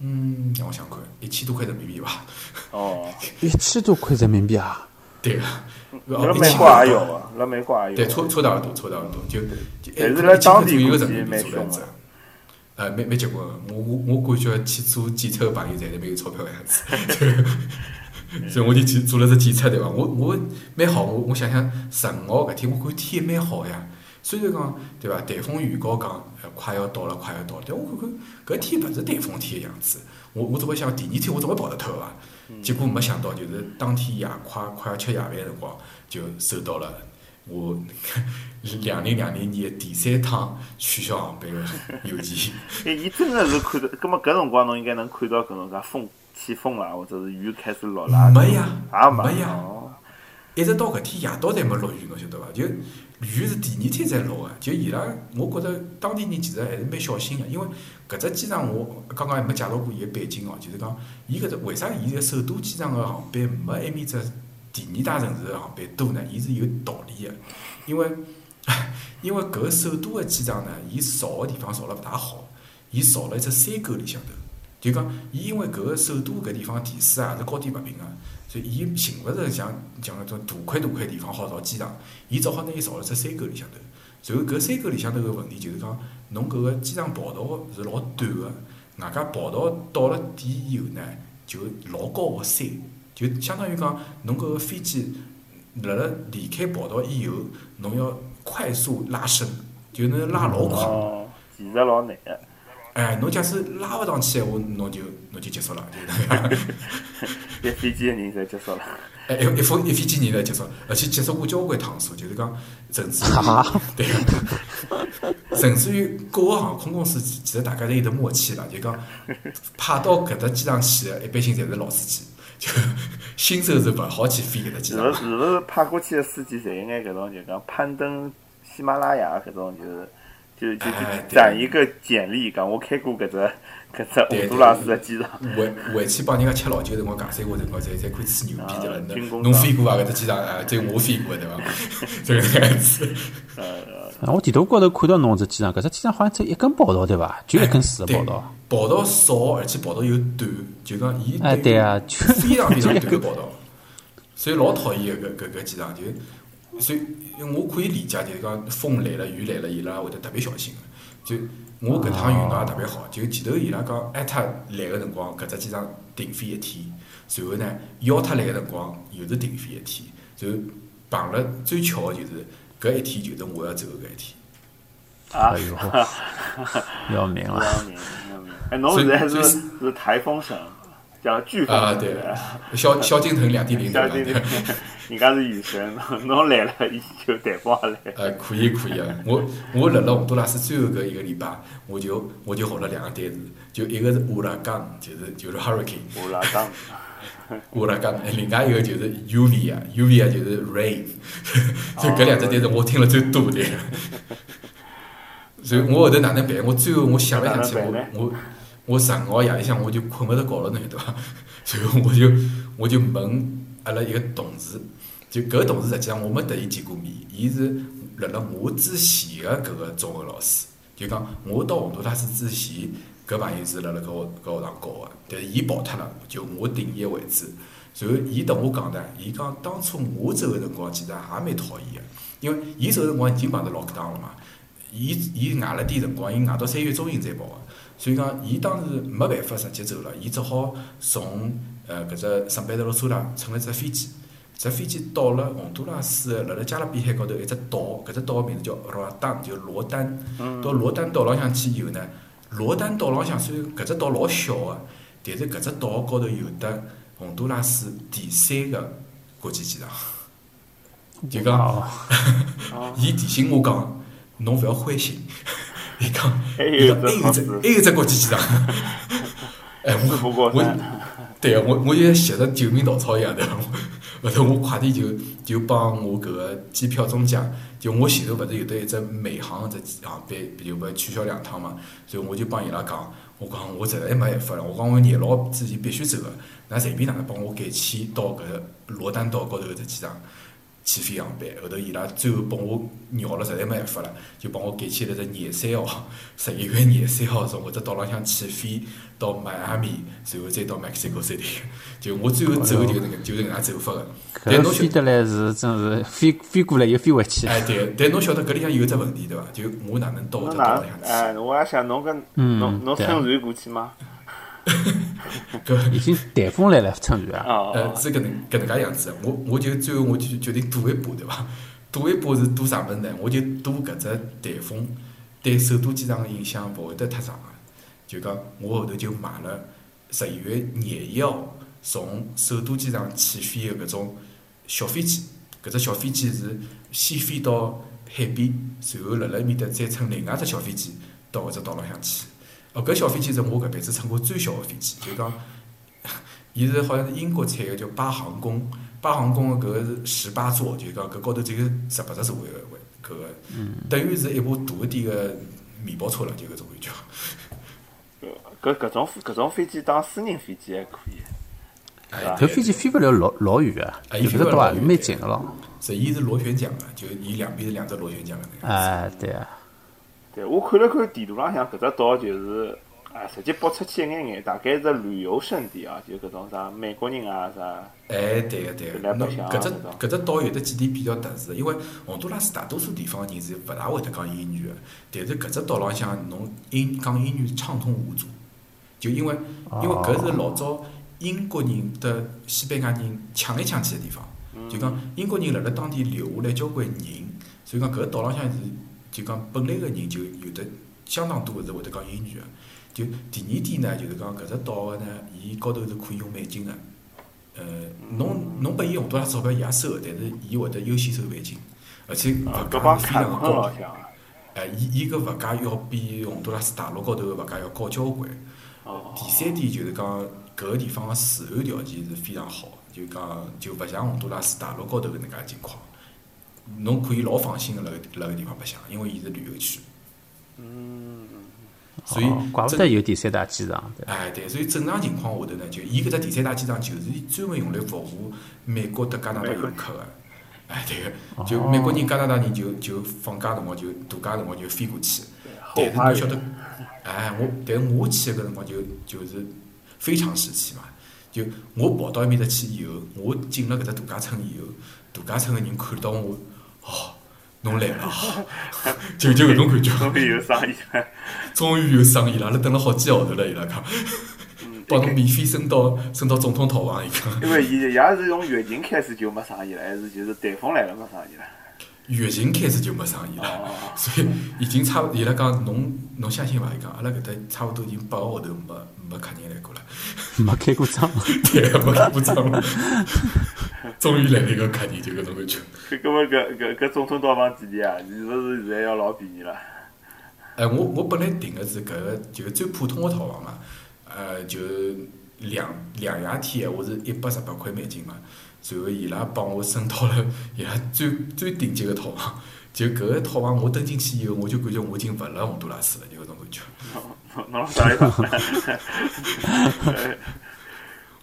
C: 嗯，让我想看，一千多块人民币
D: 吧？哦，[LAUGHS]
B: 一千多块人民币啊？
C: 对个，
D: 辣美国也有啊，辣美国也有。
C: 对，差差大多，差大多，就
D: 但是辣当地
C: 估计蛮凶个。呃，蛮蛮结棍个，我我我感觉去做检测个朋友侪是蛮有钞票个样子，[LAUGHS] 所以我就去做了只检测，对伐？我我蛮好，我我想想十五号搿天，我看天蛮好呀。虽然讲对伐，台风预告讲快要到了，快要到了，但我看看搿天勿是台风天个样子。我我总归想第二天我总归跑得脱个伐？结果没想到，就是当天夜快快要吃夜饭个辰光，就收到了。我 [LAUGHS] 两零两零年第三趟取消航班个邮件。[LAUGHS]
D: 哎，伊真个是看到，葛末搿辰光侬应该能看到搿种介风起风啦，或者是雨开始落啦。
C: 没呀，
D: 也
C: 没呀，一直到搿天夜到才没落雨，侬晓得伐？就雨是第二天才落个。就伊拉，我觉着当地人其实还是蛮小心个，因为搿只机场我刚刚还没介绍过伊个背景哦，就是讲伊搿只为啥伊个首都机场个航班没埃面只？第二大城市个航班多呢，伊是有道理个，因为 [LAUGHS] 因为搿个首都个机场呢，伊造个地方造了勿大好，伊造了一只山沟里向头，就讲伊因为搿个首都搿地方地势也是高低勿平个，所以伊寻勿着像像搿种大块大块地方好造机场，伊只好拿伊造了只山沟里向头。然后搿山沟里向头个问题就是讲，侬搿个机场跑道是老短个，外加跑道到了底以后呢，就老高个山。就相当于讲，侬搿个飞机辣辣离开跑道以后，侬要快速拉升，就侬要拉老快。
D: 哦，其实老难个。
C: 哎，侬假使拉勿上去闲话，侬就侬就结束了，就 [LAUGHS]
D: 一飞机个人侪结束了。
C: 哎，一一飞一飞机人侪结束，而且结束过交关趟数，就是讲，甚至于 [LAUGHS] 对，甚至于各个航空公司其实大家侪有得默契了，就讲派到搿搭机场去个，一般性侪是老司机。就新手是勿好去飞搿只机场。
D: 是勿是派过去个司机侪应该搿种就讲攀登喜马拉雅搿种就是就就就攒一个简历，讲我开过搿只搿只洪都拉斯个机场。
C: 回回去帮人家吃老酒辰光，讲三话辰光，才才可以吹牛逼对伐？侬侬飞过伐搿只机场啊？只有我飞过对伐？[LAUGHS] 这个样子。
B: 啊，我地图高头看到侬只机场，搿只机场好像只一根跑道对伐？就一根四个跑道。
C: 跑道少，而且跑道又短，就讲伊
B: 对啊非常
C: 非常短个跑道，所以老讨厌个搿搿机场。就所以我可以理解，就是讲风来了、雨来了，伊拉会得特别小心。就我搿趟运道也特别好，就前头伊拉讲艾特来个辰光，搿只机场停飞一天，随后呢幺特来个辰光又是停飞一天，就碰了最巧个就是搿一天就是我要走个搿一天。
B: 哎呦，[LAUGHS] 要命了！
D: 哎，侬现在是是台风省，叫飓风
C: 啊，对，萧萧敬腾两点零，
D: 萧敬腾，人家是雨神，[LAUGHS] 侬来了伊就台风也来。
C: 呃，可以可以啊，我我辣辣洪都拉斯最后搿一个礼拜，我就我就学了两个单词，就一个是乌拉冈，就是就是 hurricane，
D: 乌拉冈，[LAUGHS]
C: 乌拉冈，另外一个就是 UV 啊，UV 啊就是 Rain，[LAUGHS] 所以搿两只单词我听了最多的。所以我后头哪能办？我最后我想了想去，我我我十五号夜里向我就困勿着觉了，侬晓得伐？[LAUGHS] 所以我就我就问阿拉一个同事，就搿个同事实际上我没得伊见过面，伊是辣辣我之前个搿个中学老师，就讲我到洪都大师之前，搿朋友是辣辣搿学搿学堂教个，但是伊跑脱了，就我顶伊个位置。然后伊同我讲呢，伊讲当初我走个辰光其实也蛮讨厌个，因为伊走个辰光已经碰着 lockdown 了嘛。伊伊挨了点辰光，伊挨到三月中旬才跑个，所以讲伊当时没办法直接走了，伊只好从呃搿只圣贝德罗苏拉乘了只飞机，只飞机到了洪都拉斯辣辣加勒比海高头一只岛，搿只岛个名字叫罗丹，就罗丹。到罗丹岛浪向去以后呢，罗丹岛浪向虽然搿只岛老小个，但是搿只岛高头有得洪都拉斯第三个国际机场，就讲，[LAUGHS] 伊提醒我讲。侬勿要灰心，伊讲，伊讲还有只还有只国际机场，[LAUGHS] 哎，我我，对个，我我就吸着救命稻草一样的，后 [LAUGHS] 头我快点就就帮我搿个机票中介，就我前头勿是有得一只美航只航班，就勿取消两趟嘛，所以我就帮伊拉讲，我讲我实在没办法了，我讲我廿六号之前必须走个，㑚随便哪能帮我改签到搿罗丹岛高头搿只机场。起飞航班，后头伊拉最后帮我绕了，实在没办法了，就帮我改签了只廿三号，[LAUGHS] 十一月廿三号从搿只岛浪向起飞到迈阿密，然后再到墨西哥 City。[LAUGHS] 就我最后走就就是搿能走法个。但侬
B: 飞得来是真是飞飞过来又飞回去。
C: 哎，对，但侬晓得搿里向有只问题对伐？就我哪能到搿只岛浪向去？
D: 哎，我也想侬跟侬侬乘船过去吗？
C: 搿 [LAUGHS]
B: 已经台风来了，乘船
C: 啊！呃，是搿能搿能介样子。我我就最后我就决定赌一把，对伐？[LAUGHS] 赌一把是赌啥物事呢？我就赌搿只台风对首都机场个影响勿会得太长个。就讲我后头就买了十一月廿一号从首都机场起飞个搿种小飞机。搿只小飞机是先飞到海边，随后辣辣埃面搭再乘另外只小飞机到搿只岛浪向去。哦，搿小飞机是我搿辈子乘过最小个飞机，就讲，[LAUGHS] 伊是好像是英国产个叫巴航空，巴航空个搿个是十八座，就讲搿高头只有十八只座位个位，搿个，等于是一部大一点个面包车了，就搿种感觉。
D: 搿搿种搿种飞机当私人飞机还可以，
C: 哎，
B: 搿飞机飞勿了老老远个，
C: 伊
B: 飞得到也是蛮近个咯。
C: 是，伊是螺旋桨个，就伊两边是两只螺旋桨个
B: 那个。哎，对啊。
D: 对，我看了看地图浪向搿只岛，就是啊，实际拨出去一眼眼，大概是旅游胜地啊，就搿种啥美国人啊啥。
C: 哎，对个对个，侬搿只搿只岛有得几点比较特殊，因为洪都拉斯大多数地方人是勿大会得讲英语个，但是搿只岛浪向侬英讲英语畅通无阻，就因为因为搿是老早英国人的西班牙人抢来抢去个地方，就讲英国人辣辣当地留下来交关人，所以讲搿个岛浪向是。就讲本来个人就有的相当多个是会得讲英语个，就第二点呢，就是讲搿只岛个呢，伊高头是可以用美金个，呃，侬侬拨伊洪都拉斯钞票伊也收个，但是伊会得优先收美金，而且物价是非常个高。哎，伊伊搿物价要比洪都拉斯大陆高头个物价要高交关。第三点就是讲搿个地方个治安条件是非常好，就讲就勿像洪都拉斯大陆高头搿能介情况。侬可以老放心个辣个辣个地方白相，因为伊是旅游区。
D: 嗯。
C: 所以
B: 怪不得有第三大机场。
C: 哎，对，所以正常情况下头呢，就伊搿只第三大机场就是专门用来服务美国和加拿大游客个。哎，对个，就美国人、加拿大人就就放假辰光就度假辰光就飞过去。但是侬晓得，哎，我但是我去个辰光就就是非常时期嘛，就我跑到埃面搭去以后，我进了搿只度假村以后，度假村个人看到我。哦，侬来了，就就搿种感觉。
D: 终于有生意了，
C: 终于有生意了，阿拉等了好几个号头了，伊拉讲，帮侬免费升到升到总统套房，伊讲。
D: 因为伊也是从疫情开始就没生意了，还是就是台风来了没生意了？
C: 疫情开始就没生意了，所以已经差，伊拉讲侬侬相信伐？伊讲阿拉搿搭差勿多已经八个号头没没客人来过了，
B: 没开过张，[LAUGHS]
C: 对，没开过张。[LAUGHS] 终于来了一个客人，就搿种感觉。
D: 搿么搿搿搿总统套房几钿啊？是勿是现在要老便宜了？
C: 哎，我我本来订个是搿个就最普通个套房嘛，呃，就两两夜天闲话是一百十八块美金嘛，然后伊拉帮我升到了 [LAUGHS] 伊拉最最顶级个套房，就搿个套房我登进去以后，我就感觉我已经勿辣洪都拉斯了，
D: 侬侬啥意思？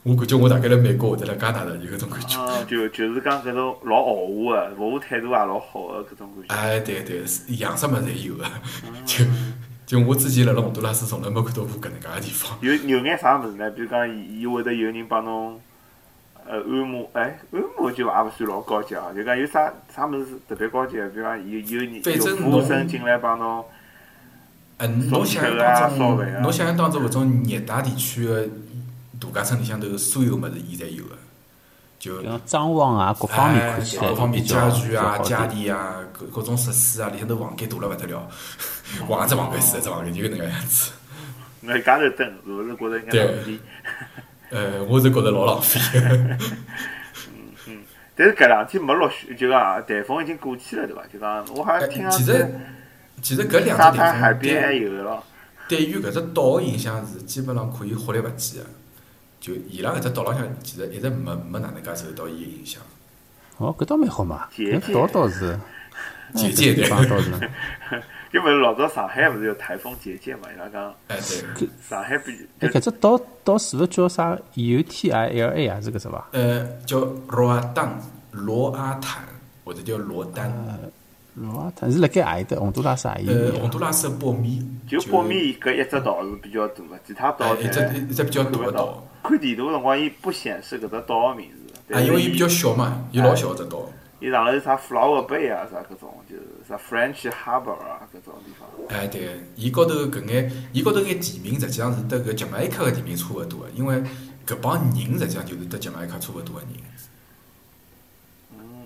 C: 我感觉我大概辣美国或者辣加拿大有搿种感觉。
D: 啊，就就是讲搿种老豪华个，服务态度也老好个搿种感觉。
C: 哎，对对，是样式物事侪有 [LAUGHS] 个，就就我之前辣辣洪都拉斯从来没看到过搿能介个地方。
D: 有有眼啥物事呢？比如讲，伊伊会得有人帮侬，呃，按摩，哎，按摩就也勿算老高级啊。就讲有啥啥物事特别高级个？比如讲有有人有服务生进来帮侬，
C: 嗯，侬想象当中，侬想象当中搿种热带地区个度假村里向头所有物事伊侪有个，就
B: 像装潢啊，各方面
C: 哎
B: 看起来
C: 各方面家具啊、家电啊、各各种设施啊，里向头房间大了勿得了，房子房间是一只房间就搿能介样子。
D: 那一家头蹲，是勿是觉着应该浪费？
C: 呃，我是觉着老浪费的。[LAUGHS]
D: 但是搿两天没落雪，就讲台风已经过去了，对伐？就讲我好像听上去
C: 其实其实搿两
D: 沙
C: 只
D: 滩海
C: 地
D: 边还
C: 方对
D: 有个咯。
C: 对于搿只岛个影响是基本上可以忽略勿计个。就伊拉搿只岛浪向其实一直没没哪能介受到伊个影响。
B: 哦，搿倒蛮好嘛，
D: 节
B: 搿岛倒是，
C: 节节
B: 地方倒是，[LAUGHS]
D: 因为老早上海勿是有台风节节嘛？伊拉讲
C: 哎，对，
D: 上海比
B: 哎，搿只岛岛是勿是叫啥 U T I L A 啊？是搿只伐？
C: 呃，叫罗阿丹、罗阿坦或者叫罗丹。
B: 罗阿坦是辣盖阿里搭？洪都拉斯阿里
C: 呃，洪都拉斯的波米，
D: 就北面搿一只岛是比较大个，其他岛
C: 哎一只
D: 侪
C: 一只比较大个岛。
D: 看地图个辰光，伊不显示搿只岛个名字，
C: 啊，因为伊比较小嘛，伊老小只岛。
D: 伊上头有啥 Flower Bay 啊，啥搿种，就是啥 French Harbour 啊搿种地方。
C: 哎，对，伊高头搿眼，伊高头眼地名实际上是得搿杰马伊卡个地名差勿多个，因为搿帮人实际上就是得杰马伊卡差勿多个人。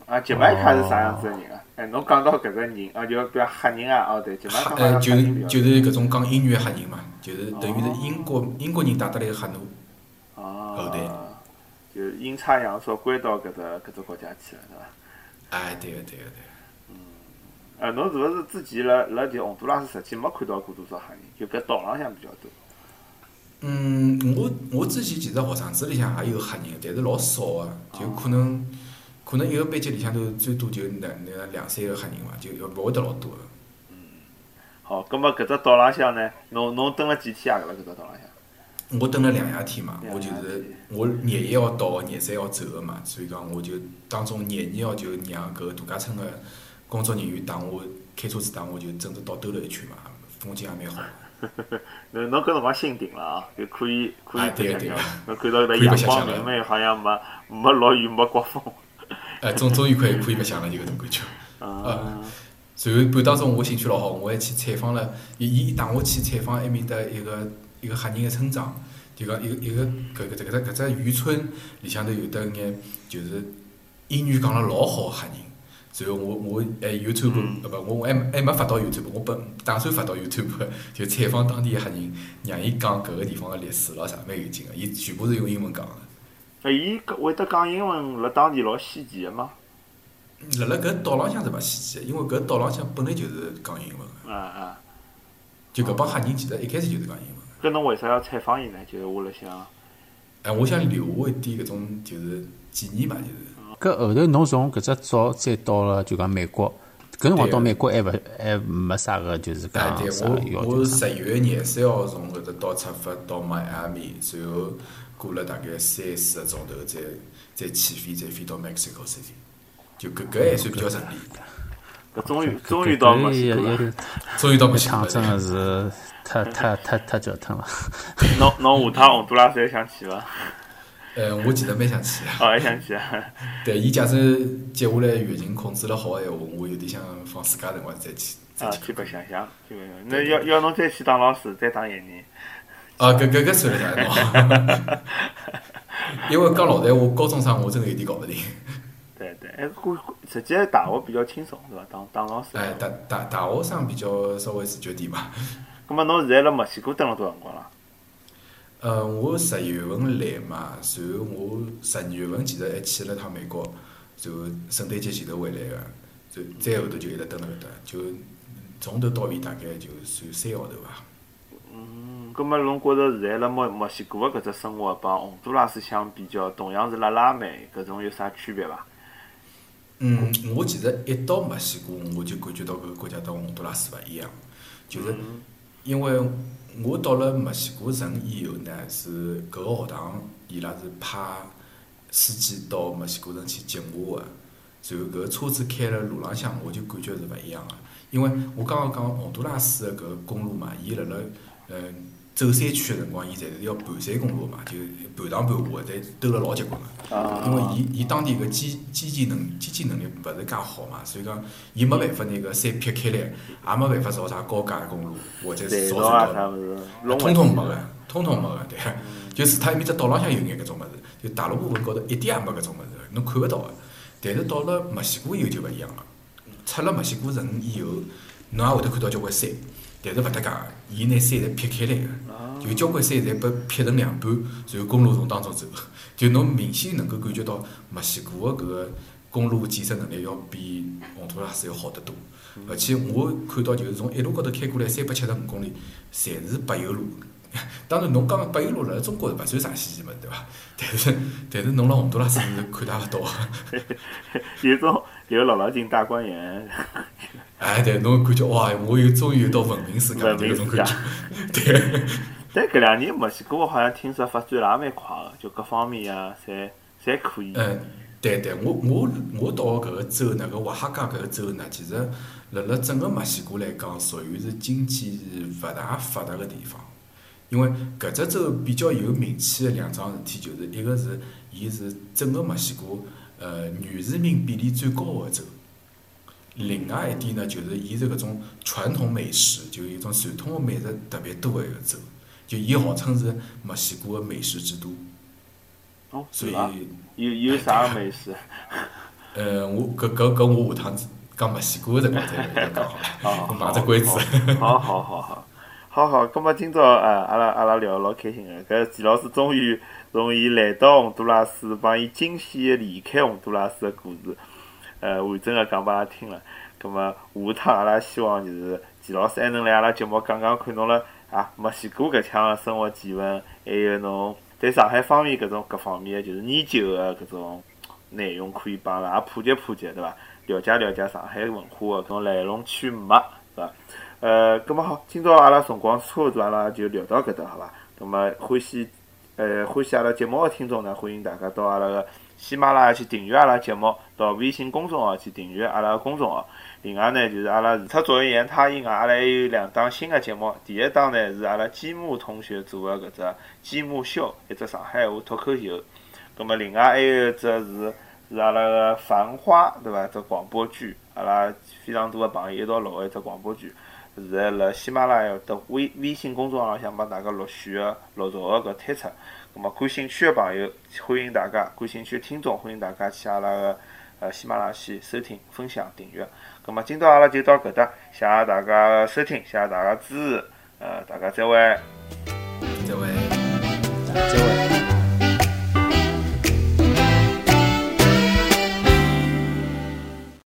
D: 啊，吉麦卡是啥样子个人啊？哎，侬讲到搿个人啊，就比如黑人啊，哦对，吉麦卡
C: 呃，就是就是搿种讲英语的黑人嘛，就是等于是英国英国人带得来个黑奴。后代
D: 啊，就阴差阳错归到搿只搿只国家去了，对伐？
C: 哎，对个对个对个。
D: 呃，侬是勿是之前辣辣就洪都拉斯实际没看到过多少黑人？就搿岛浪向比较多。
C: 嗯，我我之前其实学生子里向也有黑人，但是老少个，就可能可能一个班级里向头最多就两两两三个黑人伐，就勿会得老多个。
D: 嗯好，葛末搿只岛浪向呢，侬侬蹲了几天啊？搿只岛浪向？
C: 我蹲了两夜天嘛，我就是
D: 天
C: 我廿一号到，廿三号走个嘛，所以讲我就当中廿二号就让搿度假村个工作人员带我开车子带我就整只岛兜了一圈嘛，风景也蛮好。[LAUGHS]
D: 侬侬搿辰光心定了啊，就可以可以
C: 哎
D: 白相相
C: 对个对个。
D: 侬看到搿
C: 可以白
D: 阳光明媚，好像没没落雨没刮风。
C: 哎，终终于可以可以白相了，就搿种感觉。
D: 啊，
C: 随后半当中我兴趣老好，我还去采访了，伊伊带我去采访埃面搭一个一个黑人个村长，就讲一个一个搿搿只搿只搿只渔村里向头有得眼就是英语讲了老好个黑人。随后我我哎 YouTube 呃不我我还还没发到 YouTube，我本打算发到 YouTube，就采访当地个黑人，让伊讲搿个地方个历史咾啥蛮有劲个，伊全部是用英文讲个。
D: 哎，伊搿会得讲英文，辣当地老稀奇个吗？
C: 辣辣搿岛浪向是勿稀奇个，因为搿岛浪向本来就是讲英文个，
D: 啊啊，
C: 就搿帮黑人其实一开始就是讲英文。
D: 搿侬为啥要采访伊呢？就是我辣想，
C: 哎，我想留下一点搿种就是纪念嘛，就是。
B: 搿后头侬从搿只岛再到了就讲美国，搿辰光到美国还勿还没啥个就是讲啥要
C: 我。我十月廿三号从搿只岛出发到迈阿密，随后过了大概三四个钟头，再再起飞，再飞到 Mexico City，就搿搿还算比较顺利。
D: 搿终于终于到墨西哥了。
C: 终于到墨西哥
B: 趟真的
C: 了。
B: 是太太太太折腾了。
D: 侬侬下趟洪都拉斯还想去伐？
C: 呃，我其实蛮想去的，
D: 哦，还想去啊？
C: 但伊假使接下来疫情控制了好个闲话，我有点想放暑假辰光再去再去
D: 白相相，去白相。那要要侬再去当老师，再当一年。
C: 啊，搿搿搿算了下侬。因为讲老实闲话，高中生我真的有点搞勿定。
D: 对对，哎，过实际大学比较轻松，对伐？当当老师。
C: 哎，大大大学生比较稍微自觉点嘛。
D: 咁么侬现在辣墨西哥蹲了多少辰光了？
C: 呃，我十一月份来嘛，然后我十二月份其实还去了趟美国，然后圣诞节前头回来个，就再后头就一直蹲辣搿搭，就从头到尾大概就算三个号头伐。
D: 嗯，葛末侬觉着现在辣墨墨西哥个搿只生活帮洪都拉斯相比较，同样是辣拉美，搿种有啥区别伐？
C: 嗯，我其实一到墨西哥，我就感觉到搿个国家到洪都拉斯勿一样，就是因为我到了墨西哥城以后呢，是搿个学堂伊拉是派司机到墨西哥城去接我个，然后搿个车子开了路浪向，我就感觉是勿一样个，因为我刚刚讲洪都拉斯个搿个公路嘛，伊辣辣嗯走山区个辰光，伊侪是要盘山公路嘛，就盘上盘下个，但兜了老结棍个。
D: 啊
C: 因为伊伊当地个基基建能基建能力勿是介好嘛，所以讲伊没办法拿个山劈开来，也没办法造啥高架公路或者是造
D: 隧道
C: 通通没个，通通没个，对。就除脱埃面只岛浪向有眼搿种物事，就大陆部分高头一点也没搿种物事，侬看勿到个。但是到了墨西哥以后就勿一样了，出了墨西哥城以后，侬也会得看到交关山，但是勿搭界个，伊拿山侪劈开来个。就交关山侪被劈成两半，然后公路从当中走，[LAUGHS] 就侬明显能够感觉到墨西哥个搿个公路建设能力要比洪都拉斯要好得多。而且我看到就是从一路高头开过来三百七十五公里，侪是柏油路。当然，侬讲柏油路辣辣中国是勿算啥稀奇物事，对伐？[LAUGHS] 但是但是侬辣洪都拉斯是看大勿到 [LAUGHS] 个。
D: 有种有姥姥进大观园，
C: 哎，对，侬感觉哇，我有终于有到文明世界的
D: 文明世界
C: 搿种感觉。[LAUGHS] 对。
D: 但搿两年墨西哥好像听说发展了也蛮快个，就各方面啊，侪侪可以。
C: 嗯，对对，我我我到搿个州呢，搿瓦哈加搿个州呢，其实辣辣整个墨西哥来讲，属于是经济是勿大发达个地方。因为搿只州比较有名气个两桩事体，就是一个是伊是整个墨西哥呃原市民比例最高个州，另外一点呢，就是伊是搿种传统美食，就有一种传统的美食特别多个一个州，就伊号称是墨西哥个美食之都，
D: 哦，
C: 所以。
D: 有有啥美食？[LAUGHS]
C: 呃，我搿搿搿我下趟子讲墨西哥个辰光再再讲好
D: 好
C: 了，[LAUGHS] 我卖只关子。
D: 好好好好，好好，葛末今朝呃，阿拉阿拉聊得老开心个。搿季老师终于从伊来到洪都拉斯，帮伊惊喜个离开洪都拉斯个故事，呃，完整个讲拨阿拉听了。葛末下趟阿拉希望就是季老师还能来阿拉节目讲讲看侬了啊墨西哥搿腔个生活见闻，还有侬对上海方面搿种各方面个就是研究个搿种内容，可以帮阿拉也普及普及，对伐？了解了解上海文化个搿种来龙去脉，对伐？呃，葛末好，今朝阿拉辰光差勿多，阿拉就聊到搿搭，好伐？葛末欢喜呃欢喜阿拉节目个听众呢，欢迎大家到阿拉个喜马拉雅去订阅阿拉节目，到微信公众号去订阅阿拉个公众号。另外呢，就是阿拉除脱作为言他音外，阿拉还有两档新个节目。第一档呢是阿拉积木同学做个搿只积木秀，一只上海话脱口秀。葛末另外还有一只是是阿拉个《繁花》，对伐？只广播剧，阿拉非常多个朋友一道录个一只广播剧。现在辣喜马拉雅的微微信公众号浪向帮大家陆续个陆续个搿推出。那么感兴趣的朋友，欢迎大家；感兴趣的听众，欢迎大家去阿拉个呃喜马拉雅收听、分享、订阅。那么今朝阿拉就到搿搭，谢谢大家收听，谢谢大家支持，呃，大家再会。
C: 再会。
B: 再会。